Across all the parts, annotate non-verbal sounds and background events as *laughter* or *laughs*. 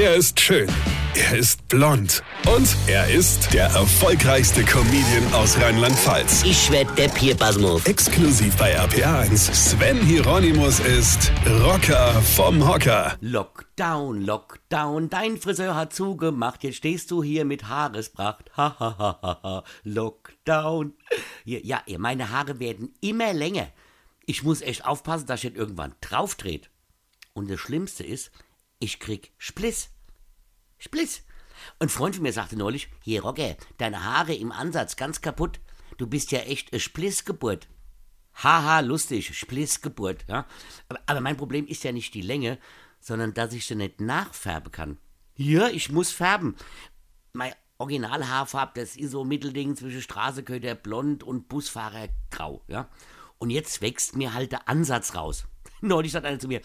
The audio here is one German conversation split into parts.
Er ist schön. Er ist blond. Und er ist der erfolgreichste Comedian aus Rheinland-Pfalz. Ich werd der Pierpasmus. Exklusiv bei RPA1. Sven Hieronymus ist Rocker vom Hocker. Lockdown, Lockdown, dein Friseur hat zugemacht, jetzt stehst du hier mit Haarespracht. Hahaha, Lockdown. Ja, ja, meine Haare werden immer länger. Ich muss echt aufpassen, dass ich nicht irgendwann draufdreht. Und das Schlimmste ist, ich krieg Spliss. Spliss. Ein Freund von mir sagte neulich, hier Rocker, deine Haare im Ansatz ganz kaputt. Du bist ja echt eine Splissgeburt. Haha, lustig, Splissgeburt. Ja? Aber, mein Problem ist ja nicht die Länge, sondern dass ich sie nicht nachfärben kann. Ja, ich muss färben. Mein Originalhaarfarbe, das ist so Mittelding zwischen Straßenköter blond und Busfahrer grau. Ja? Und jetzt wächst mir halt der Ansatz raus. *laughs* Neulich sagt einer zu mir,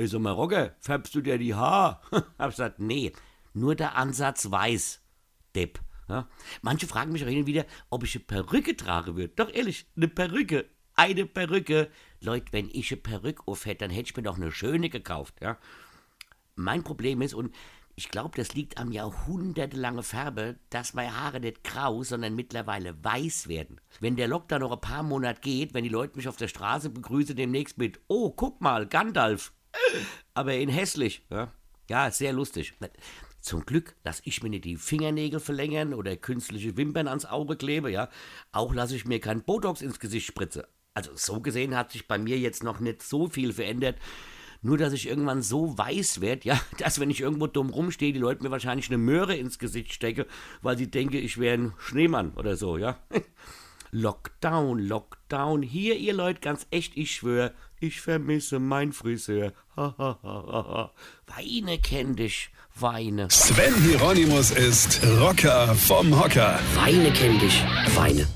Ey, sag mal, Rocker, färbst du dir die Haar? *laughs* Hab gesagt, nee, nur der Ansatz weiß, Depp. Ja? Manche fragen mich auch hin und wieder, ob ich eine Perücke trage würde. Doch ehrlich, eine Perücke. Eine Perücke. Leute, wenn ich eine Perücke aufhätte, dann hätte ich mir doch eine schöne gekauft. Ja? Mein Problem ist, und ich glaube, das liegt am jahrhundertelange Färbe, dass meine Haare nicht grau, sondern mittlerweile weiß werden. Wenn der Lockdown noch ein paar Monate geht, wenn die Leute mich auf der Straße begrüßen demnächst mit, oh, guck mal, Gandalf. Aber in hässlich. Ja, ja sehr lustig. Zum Glück lasse ich mir nicht die Fingernägel verlängern oder künstliche Wimpern ans Auge klebe, ja. Auch lasse ich mir kein Botox ins Gesicht spritze. Also so gesehen hat sich bei mir jetzt noch nicht so viel verändert. Nur, dass ich irgendwann so weiß werde, ja, *laughs* dass wenn ich irgendwo dumm rumstehe, die Leute mir wahrscheinlich eine Möhre ins Gesicht stecken, weil sie denken, ich wäre ein Schneemann oder so, ja. *laughs* Lockdown, Lockdown. Hier, ihr Leute, ganz echt, ich schwör, ich vermisse mein Friseur. Weine kenn dich, Weine. Sven Hieronymus ist Rocker vom Hocker. Weine kenn dich, Weine.